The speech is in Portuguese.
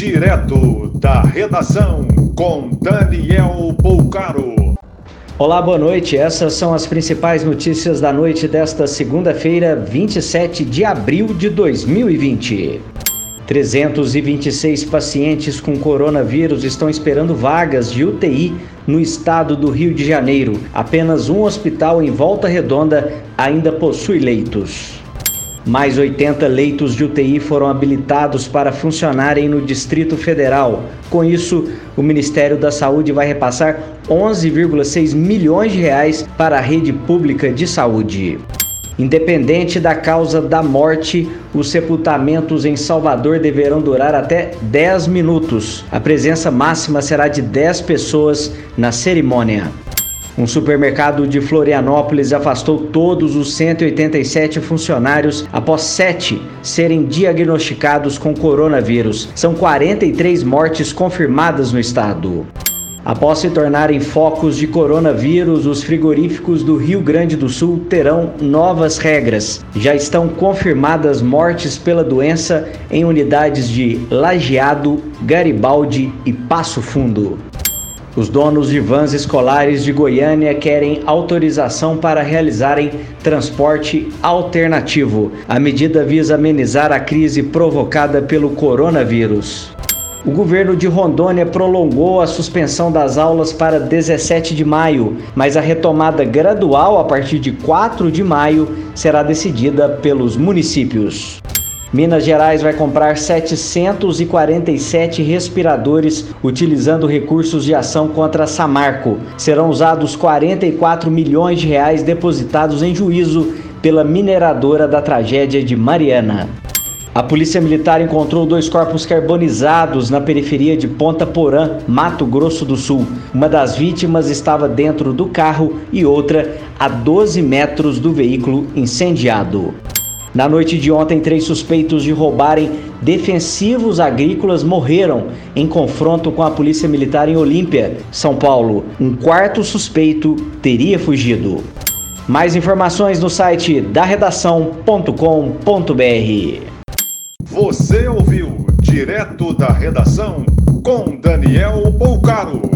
Direto da redação com Daniel Poucaro. Olá, boa noite. Essas são as principais notícias da noite desta segunda-feira, 27 de abril de 2020. 326 pacientes com coronavírus estão esperando vagas de UTI no estado do Rio de Janeiro. Apenas um hospital em Volta Redonda ainda possui leitos. Mais 80 leitos de UTI foram habilitados para funcionarem no Distrito Federal. Com isso, o Ministério da Saúde vai repassar 11,6 milhões de reais para a rede pública de saúde. Independente da causa da morte, os sepultamentos em Salvador deverão durar até 10 minutos. A presença máxima será de 10 pessoas na cerimônia. Um supermercado de Florianópolis afastou todos os 187 funcionários após sete serem diagnosticados com coronavírus. São 43 mortes confirmadas no estado. Após se tornarem focos de coronavírus, os frigoríficos do Rio Grande do Sul terão novas regras. Já estão confirmadas mortes pela doença em unidades de Lajeado, Garibaldi e Passo Fundo. Os donos de vans escolares de Goiânia querem autorização para realizarem transporte alternativo. A medida visa amenizar a crise provocada pelo coronavírus. O governo de Rondônia prolongou a suspensão das aulas para 17 de maio, mas a retomada gradual a partir de 4 de maio será decidida pelos municípios. Minas Gerais vai comprar 747 respiradores utilizando recursos de ação contra Samarco. Serão usados 44 milhões de reais depositados em juízo pela mineradora da tragédia de Mariana. A Polícia Militar encontrou dois corpos carbonizados na periferia de Ponta Porã, Mato Grosso do Sul. Uma das vítimas estava dentro do carro e outra a 12 metros do veículo incendiado. Na noite de ontem, três suspeitos de roubarem defensivos agrícolas morreram em confronto com a Polícia Militar em Olímpia, São Paulo. Um quarto suspeito teria fugido. Mais informações no site da redação.com.br. Você ouviu direto da redação com Daniel Bolcaro.